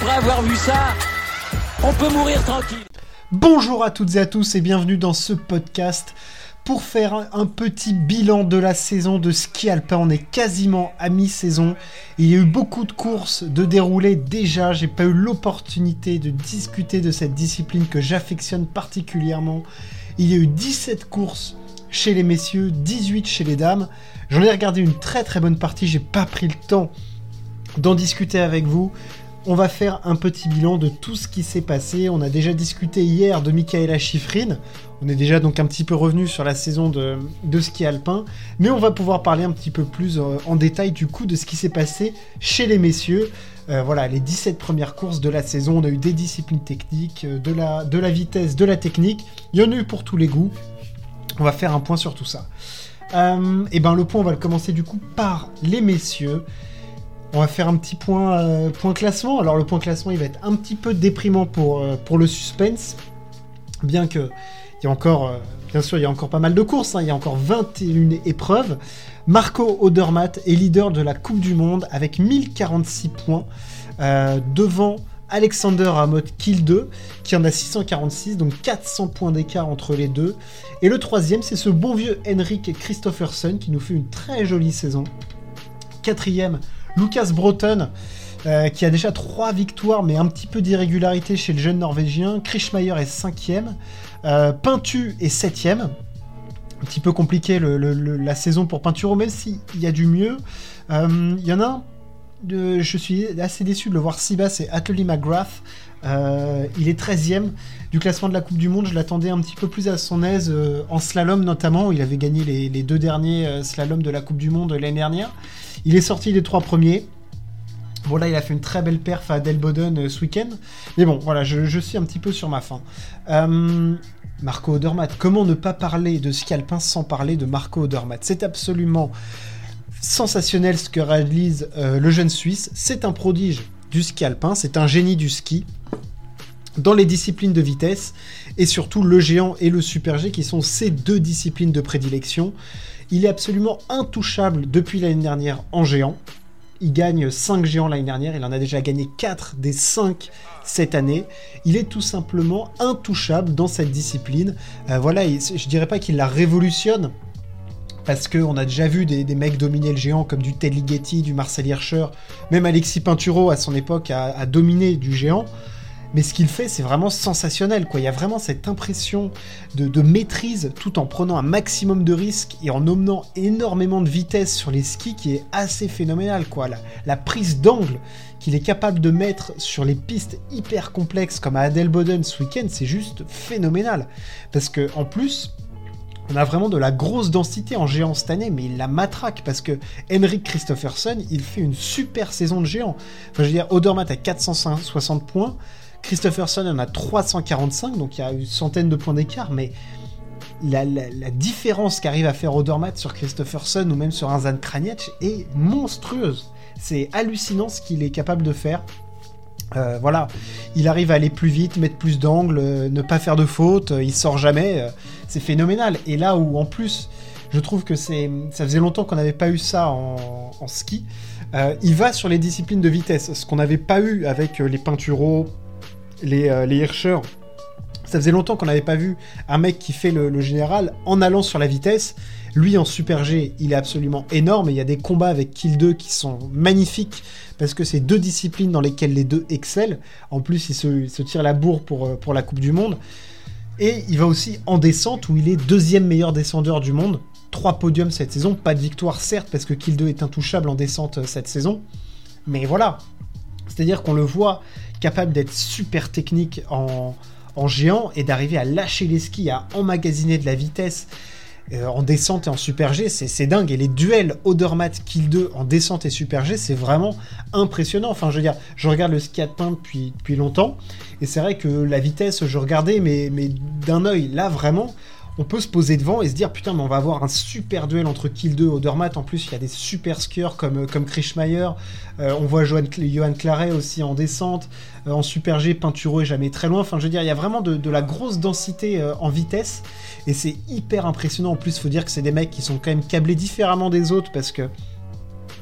après avoir vu ça, on peut mourir tranquille. Bonjour à toutes et à tous et bienvenue dans ce podcast pour faire un petit bilan de la saison de ski alpin. On est quasiment à mi-saison. Il y a eu beaucoup de courses de dérouler déjà. J'ai pas eu l'opportunité de discuter de cette discipline que j'affectionne particulièrement. Il y a eu 17 courses chez les messieurs, 18 chez les dames. J'en ai regardé une très très bonne partie. J'ai pas pris le temps d'en discuter avec vous on va faire un petit bilan de tout ce qui s'est passé. On a déjà discuté hier de Michaela Schifrin. On est déjà donc un petit peu revenu sur la saison de, ski alpin. Mais on va pouvoir parler un petit peu plus euh, en détail du coup de ce qui s'est passé chez les messieurs. Euh, voilà, les 17 premières courses de la saison. On a eu des disciplines techniques, euh, de la, vitesse, de la technique. Il y en a eu pour tous les goûts. On va faire un point sur tout ça. et ben le point, on va le commencer du coup par les messieurs. On va faire un petit point, euh, point classement. Alors le point classement, il va être un petit peu déprimant pour, euh, le suspense, bien que il y a encore, euh, bien sûr, il y a encore pas mal de courses. Hein. il y a encore 21 épreuves. Marco Odermatt est leader de la Coupe du Monde avec 1046 points devant Alexander Amot Kill 2 qui en a 646, donc 400 points d'écart entre les deux. Et le troisième, c'est ce bon vieux Henrik Christopherson qui nous fait une très jolie saison. Quatrième, Lucas Broughton, euh, qui a déjà trois victoires, mais un petit peu d'irrégularité chez le jeune Norvégien. Krishmeyer est cinquième. Euh, Pintu est septième. Un petit peu compliqué la saison pour Pinturo, même s'il y a du mieux. Euh, il y en a un, je suis assez déçu de le voir si bas, c'est Atlee McGrath. il est 13ème du classement de la Coupe du Monde. Je l'attendais un petit peu plus à son aise en slalom notamment. Il avait gagné les, deux derniers slaloms de la Coupe du Monde l'année dernière. Il est sorti les trois premiers. Bon là il a fait une très belle perf à Delboden euh, ce week-end. Mais bon voilà, je, suis un petit peu sur ma fin. Euh, Marco Odermatt, comment ne pas parler de ski alpin sans parler de Marco Odermatt? C'est absolument sensationnel ce que réalise euh, le jeune Suisse. C'est un prodige du ski alpin, c'est un génie du ski dans les disciplines de vitesse et surtout le géant et le super G qui sont ces deux disciplines de prédilection. Il est absolument intouchable depuis l'année dernière en géant. Il gagne 5 géants l'année dernière, il en a déjà gagné 4 des 5 cette année. Il est tout simplement intouchable dans cette discipline. Euh, voilà, je dirais pas qu'il la révolutionne, parce qu'on a déjà vu des, mecs dominer le géant comme du Ted Ligeti, du Marcel Hirscher, même Alexis Pinturo à son époque a dominé du géant. Mais ce qu'il fait, c'est vraiment sensationnel. Quoi. Il y a vraiment cette impression de, maîtrise tout en prenant un maximum de risques et en emmenant énormément de vitesse sur les skis qui est assez phénoménal. Quoi. La, prise d'angle qu'il est capable de mettre sur les pistes hyper complexes comme à Adelboden ce week-end, c'est juste phénoménal. Parce que en plus, on a vraiment de la grosse densité en géant cette année, mais il la matraque parce que Henrik Christopherson, il fait une super saison de géant. Enfin, je veux dire, Odermatt a 460 points. Christopherson en a 345, donc il y a une centaine de points d'écart, mais la, différence qu'arrive à faire Odermatt sur Christopherson ou même sur un Zan est monstrueuse. C'est hallucinant ce qu'il est capable de faire. Euh, voilà, il arrive à aller plus vite, mettre plus d'angles, euh, ne pas faire de fautes, euh, il sort jamais, c'est phénoménal. Et là où en plus, je trouve que c'est, ça faisait longtemps qu'on n'avait pas eu ça en, ski. il va sur les disciplines de vitesse, ce qu'on n'avait pas eu avec les peintureaux, les, les Ça faisait longtemps qu'on n'avait pas vu un mec qui fait le, général en allant sur la vitesse. Lui en Super G, il est absolument énorme. Il y a des combats avec Kill 2 qui sont magnifiques parce que c'est deux disciplines dans lesquelles les deux excellent. En plus, il se, tire la bourre pour, euh, pour la Coupe du Monde. Et il va aussi en descente où il est deuxième meilleur descendeur du monde. Trois podiums cette saison, pas de victoire certes parce que Kill 2 est intouchable en descente euh, cette saison. Mais voilà. C'est-à-dire qu'on le voit, capable d'être super technique en, géant et d'arriver à lâcher les skis, à emmagasiner de la vitesse euh, en descente et en super G, c'est dingue. Et les duels Odermatt Kill 2 en descente et super G, c'est vraiment impressionnant. Enfin, je veux dire, je regarde le ski alpin depuis, depuis longtemps, et c'est vrai que la vitesse, je regardais, mais, mais d'un œil, là vraiment, on peut se poser devant et se dire putain mais on va avoir un super duel entre Kill 2 et Odermatt. En plus il y a des super skieurs comme, comme Krishmeyer euh, on voit Johan, Claret aussi en descente euh, en super G Pinturo est jamais très loin. Enfin je veux dire il y a vraiment de, la grosse densité euh, en vitesse. Et c'est hyper impressionnant. En plus faut dire que c'est des mecs qui sont quand même câblés différemment des autres parce que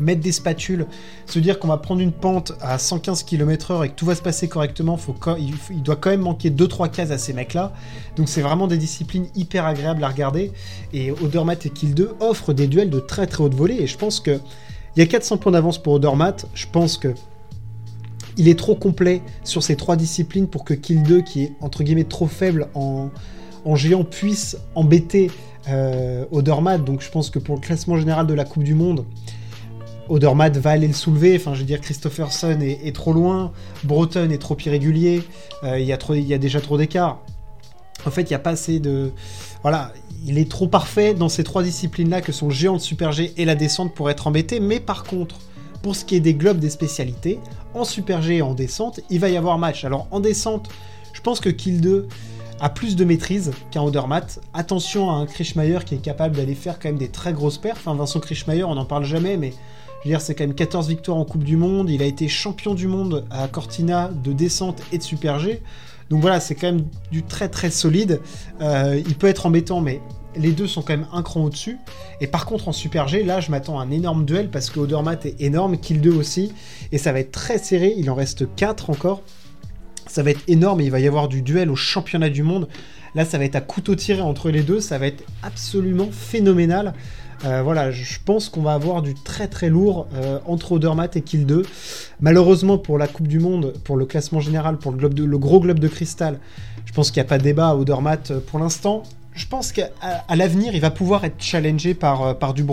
mettre des spatules, se dire qu'on va prendre une pente à 115 km/h et que tout va se passer correctement, il, doit quand même manquer 2-3 cases à ces mecs-là. Donc c'est vraiment des disciplines hyper agréables à regarder. Et Odermatt et Kill 2 offrent des duels de très très haute volée. Et je pense que il y a 400 points d'avance pour Odermatt. Je pense que il est trop complet sur ces trois disciplines pour que Kill 2, qui est entre guillemets trop faible en, géant, puisse embêter euh, Odermatt. Donc je pense que pour le classement général de la Coupe du Monde, Odermatt va aller le soulever. Enfin, je veux dire, Christopherson est, trop loin, Broughton est trop irrégulier, euh, il y, y, a déjà trop d'écart. En fait, il n'y a pas assez de. Voilà, il est trop parfait dans ces trois disciplines-là que sont géant, le super G et la descente pour être embêté. Mais par contre, pour ce qui est des globes des spécialités, en super G et en descente, il va y avoir match. Alors en descente, je pense que Kill 2 a plus de maîtrise qu'un Odermatt. Attention à un Krischmeier qui est capable d'aller faire quand même des très grosses perfs. Enfin, Vincent Krischmeier, on n'en parle jamais, mais je veux dire, c'est quand même 14 victoires en Coupe du Monde. Il a été champion du monde à Cortina de descente et de super G. Donc voilà, c'est quand même du très très solide. Euh, il peut être embêtant, mais les deux sont quand même un cran au-dessus. Et par contre, en Super G, là, je m'attends à un énorme duel parce que Odermatt est énorme, Kill 2 aussi. Et ça va être très serré. Il en reste 4 encore. Ça va être énorme il va y avoir du duel au championnat du monde. Là, ça va être à couteau tiré entre les deux. Ça va être absolument phénoménal. Euh, voilà, je pense qu'on va avoir du très très lourd euh, entre Odermatt et Kill 2. Malheureusement pour la Coupe du Monde, pour le classement général, pour le, gros globe de cristal, je pense qu'il n'y a pas de débat à Odermatt euh, pour l'instant je pense qu'à l'avenir, il va pouvoir être challengé par, par du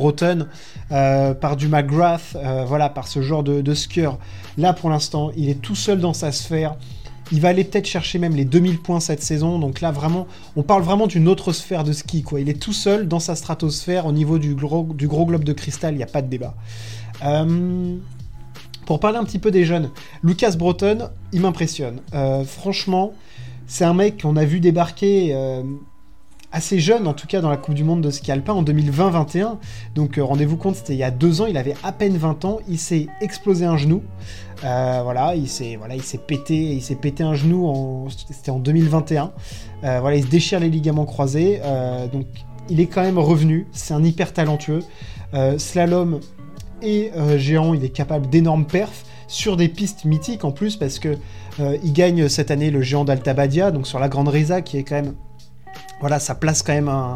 euh, par du McGrath, voilà, par ce genre de, de skieur. Là, pour l'instant, il est tout seul dans sa sphère. Il va aller peut-être chercher même les 2000 points cette saison. Donc là, vraiment, on parle vraiment d'une autre sphère de ski. Quoi. Il est tout seul dans sa stratosphère au niveau du gros, globe de cristal. Il n'y a pas de débat. pour parler un petit peu des jeunes, Lucas Breton, il m'impressionne. franchement, c'est un mec qu'on a vu débarquer assez jeune, en tout cas dans la Coupe du Monde de ski alpin en 2020-21. Donc euh, rendez-vous compte, c'était il y a deux ans, il avait à peine 20 ans, il s'est explosé un genou. Euh, voilà, il s'est voilà, il s'est pété, il s'est pété un genou en c'était en 2021. Euh, voilà, il se déchire les ligaments croisés. donc il est quand même revenu. C'est un hyper talentueux. slalom et géant, il est capable d'énormes perfs sur des pistes mythiques en plus parce que il gagne cette année le géant d'Altabadia, donc sur la Grande Risa qui est quand même voilà, ça place quand même un,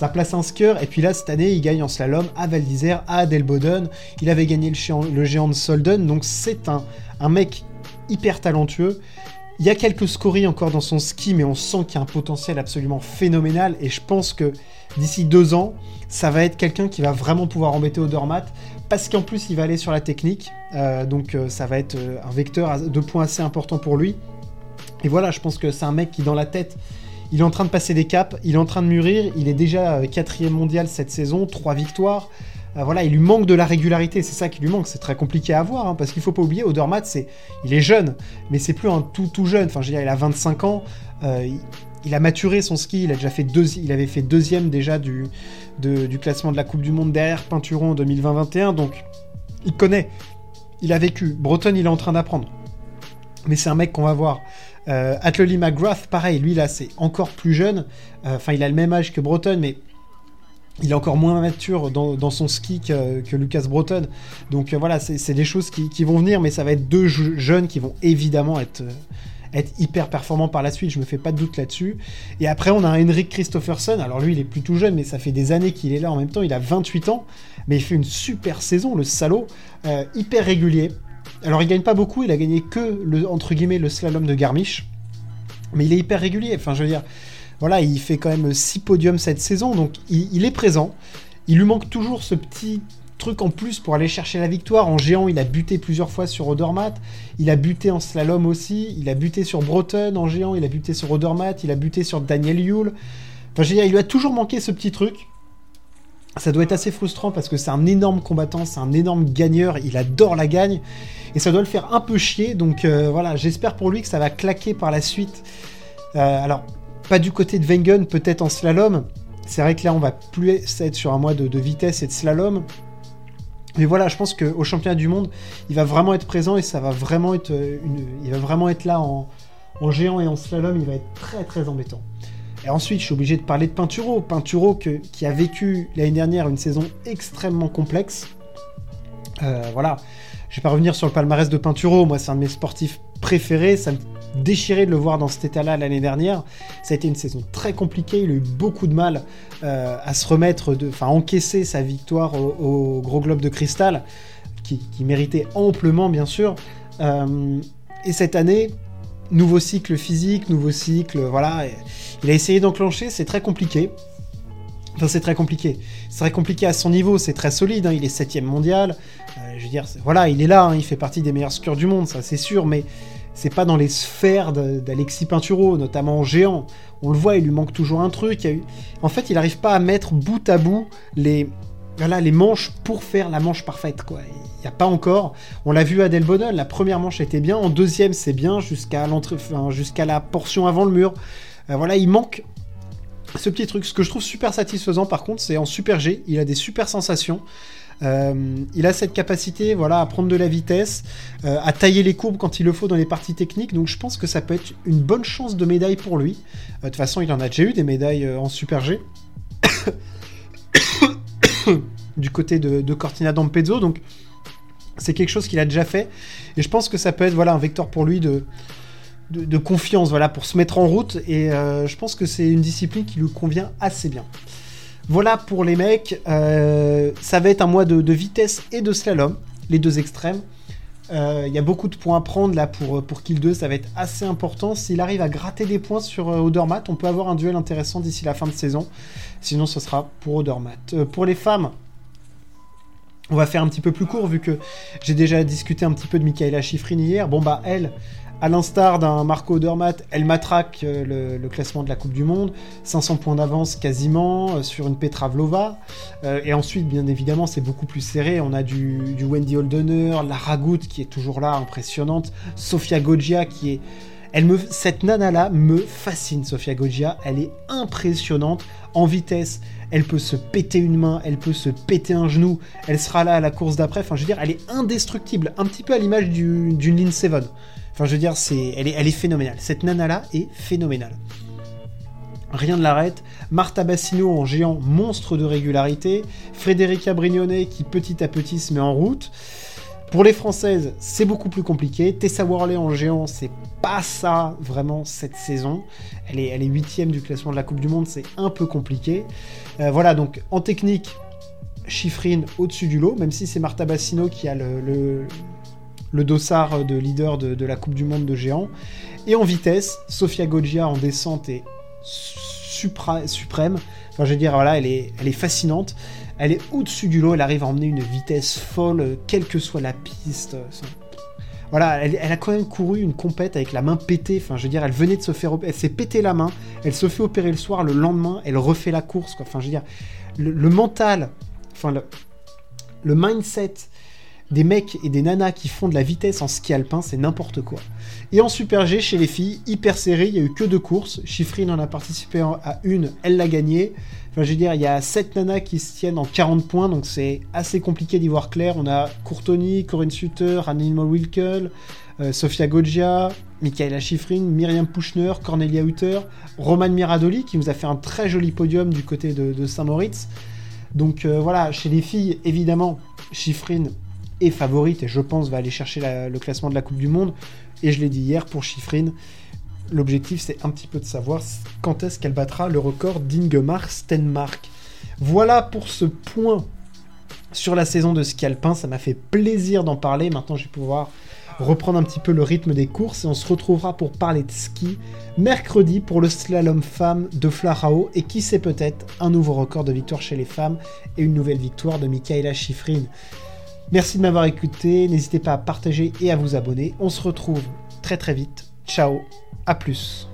ça place un skieur. Et puis là, cette année, il gagne en slalom à Val d'Isère, à Adelboden. Il avait gagné le géant, de Solden. Donc c'est un, un mec hyper talentueux. Il y a quelques scories encore dans son ski, mais on sent qu'il y a un potentiel absolument phénoménal. Et je pense que d'ici deux ans, ça va être quelqu'un qui va vraiment pouvoir embêter Odermatt. Parce qu'en plus, il va aller sur la technique. Euh, donc euh, ça va être euh, un vecteur de points assez important pour lui. Et voilà, je pense que c'est un mec qui, dans la tête, il est en train de passer des caps, il est en train de mûrir, il est déjà euh, quatrième mondial cette saison, trois victoires. Euh, voilà, il lui manque de la régularité, c'est ça qui lui manque, c'est très compliqué à avoir, hein, parce qu'il faut pas oublier, Odermatt, c'est, il est jeune, mais c'est plus un tout jeune, enfin je veux dire, il a 25 ans, euh, il, a maturé son ski, il a déjà fait avait fait deuxième déjà du, du classement de la Coupe du Monde derrière Peinturon en 2020-21, donc il connaît, il a vécu, Breton il est en train d'apprendre. Mais c'est un mec qu'on va voir. Euh, McGrath, pareil, lui là, c'est encore plus jeune. Euh, enfin, il a le même âge que Breton, mais il est encore moins mature dans, son ski que, Lucas Breton. Donc euh, voilà, c'est des choses qui, vont venir, mais ça va être deux jeunes qui vont évidemment être, être hyper performants par la suite, je me fais pas de doute là-dessus. Et après, on a Henrik Christopherson, alors lui, il est plus tout jeune, mais ça fait des années qu'il est là en même temps, il a 28 ans, mais il fait une super saison, le salaud, hyper régulier. Alors il gagne pas beaucoup, il a gagné que le entre guillemets le slalom de Garmisch, mais il est hyper régulier. Enfin, je veux dire, voilà, il fait quand même 6 podiums cette saison, donc il, est présent. Il lui manque toujours ce petit truc en plus pour aller chercher la victoire. En géant, il a buté plusieurs fois sur Odermatt. Il a buté en slalom aussi. Il a buté sur Breton en géant. Il a buté sur Odermatt. Il a buté sur Daniel Yule. Enfin, je veux dire, il lui a toujours manqué ce petit truc. Ça doit être assez frustrant parce que c'est un énorme combattant, c'est un énorme gagneur, il adore la gagne et ça doit le faire un peu chier. Donc euh, voilà, j'espère pour lui que ça va claquer par la suite. Euh, alors, pas du côté de Wengen, peut-être en slalom. C'est vrai que là, on va plus être sur un mois de, vitesse et de slalom. Mais voilà, je pense qu'au championnat du monde, il va vraiment être présent et ça va vraiment être euh, une... il va vraiment être là en, en géant et en slalom. Il va être très très embêtant. Et ensuite, je suis obligé de parler de Pinturo. Pinturo qui a vécu l'année dernière une saison extrêmement complexe. voilà, je vais pas revenir sur le palmarès de Pinturo, moi c'est un de mes sportifs préférés, ça me déchirait de le voir dans cet état-là l'année dernière. Ça a été une saison très compliquée, il a eu beaucoup de mal euh, à se remettre, de, enfin encaisser sa victoire au, Gros Globe de Cristal, qui, méritait amplement bien sûr. Euh, et cette année, nouveau cycle physique, nouveau cycle, voilà, il a essayé d'enclencher, c'est très compliqué. Enfin, c'est très compliqué. C'est très compliqué à son niveau, c'est très solide, hein. il est septième mondial. Euh, je veux dire, voilà, il est là, hein. il fait partie des meilleurs skieurs du monde, ça c'est sûr, mais c'est pas dans les sphères d'Alexis Pinturo, notamment en géant. On le voit, il lui manque toujours un truc. En fait, il n'arrive pas à mettre bout à bout les, voilà, les manches pour faire la manche parfaite. Quoi. Il n'y a pas encore. On l'a vu à Delbonel, la première manche était bien, en deuxième c'est bien, jusqu'à l'entrée, jusqu'à la portion avant le mur. Euh, voilà, il manque ce petit truc. Ce que je trouve super satisfaisant par contre, c'est en super G, il a des super sensations. Euh, il a cette capacité voilà, à prendre de la vitesse, euh, à tailler les courbes quand il le faut dans les parties techniques, donc je pense que ça peut être une bonne chance de médaille pour lui. Euh, de toute façon, il en a déjà eu des médailles en Super G. du côté de, Cortina d'Ampezzo, donc c'est quelque chose qu'il a déjà fait, et je pense que ça peut être voilà, un vecteur pour lui de, de, confiance voilà, pour se mettre en route, et je pense que c'est une discipline qui lui convient assez bien. Voilà pour les mecs. Euh, ça va être un mois de, vitesse et de slalom, les deux extrêmes. Il euh, y a beaucoup de points à prendre là pour, pour Kill 2, ça va être assez important. S'il arrive à gratter des points sur euh, on peut avoir un duel intéressant d'ici la fin de saison. Sinon, ce sera pour Odermatt. pour les femmes, on va faire un petit peu plus court vu que j'ai déjà discuté un petit peu de Michaela Schifrin hier. Bon bah elle, à l'instar d'un Marco Odermatt, elle matraque euh, le, classement de la Coupe du Monde, 500 points d'avance quasiment euh, sur une Petra Vlova. Euh, et ensuite, bien évidemment, c'est beaucoup plus serré. On a du, Wendy Holdener, Lara Gut qui est toujours là, impressionnante, Sofia Goggia qui est... Elle cette nana-là me fascine, Sofia Goggia. Elle est impressionnante en vitesse. Elle peut se péter une main, elle peut se péter un genou. Elle sera là à la course d'après. Enfin, je veux dire, elle est indestructible. Un petit peu à l'image d'une Lynn Seven. Enfin, je veux dire, c'est, elle, est, est phénoménale. Cette nana-là est phénoménale. Rien ne l'arrête. Marta Bassino en géant, monstre de régularité. Frédérica Brignone qui petit à petit se met en route. Pour les Françaises, c'est beaucoup plus compliqué. Tessa Worley en géant, c'est pas ça vraiment cette saison. Elle est, elle est huitième du classement de la Coupe du Monde, c'est un peu compliqué. Euh, voilà, donc en technique, Chiffrine au-dessus du lot, même si c'est Marta Bassino qui a le, le dossard de leader de, la Coupe du Monde de géant. Et en vitesse, Sofia Goggia en descente est suprême. Enfin, je veux dire, voilà, elle est, elle est fascinante. Elle est au-dessus du lot, elle arrive à emmener une vitesse folle, quelle que soit la piste. Voilà, elle, a quand même couru une compète avec la main pétée. Enfin, je veux dire, elle venait de se faire Elle s'est pété la main, elle se fait opérer le soir, le lendemain, elle refait la course. Enfin, je veux dire, le, mental, enfin, le, le mindset des mecs et des nanas qui font de la vitesse en ski alpin, c'est n'importe quoi. Et en Super G, chez les filles, hyper serré, il y a eu que deux courses. Chiffrine en a participé à une, elle l'a gagnée. Enfin, je veux dire, il y a 7 nanas qui se tiennent en 40 points, donc c'est assez compliqué d'y voir clair. On a Courtoni, Corinne Sutter, Annelmo Wilkel, euh, Sofia Goggia, Michaela Schifrin, Myriam Puchner, Cornelia Hutter, Roman Miradoli, qui nous a fait un très joli podium du côté de, Saint-Moritz. Donc euh, voilà, chez les filles, évidemment, Schifrin est favorite et je pense va aller chercher le classement de la Coupe du Monde. Et je l'ai dit hier pour Chiffrine, l'objectif c'est un petit peu de savoir quand est-ce qu'elle battra le record d'Ingemar Stenmark. Voilà pour ce point sur la saison de ski alpin, ça m'a fait plaisir d'en parler. Maintenant je vais pouvoir reprendre un petit peu le rythme des courses et on se retrouvera pour parler de ski mercredi pour le slalom femme de Flarao et qui sait peut-être un nouveau record de victoire chez les femmes et une nouvelle victoire de Michaela Schifrin. Merci de m'avoir écouté, n'hésitez pas à partager et à vous abonner. On se retrouve très très vite. Ciao, à plus.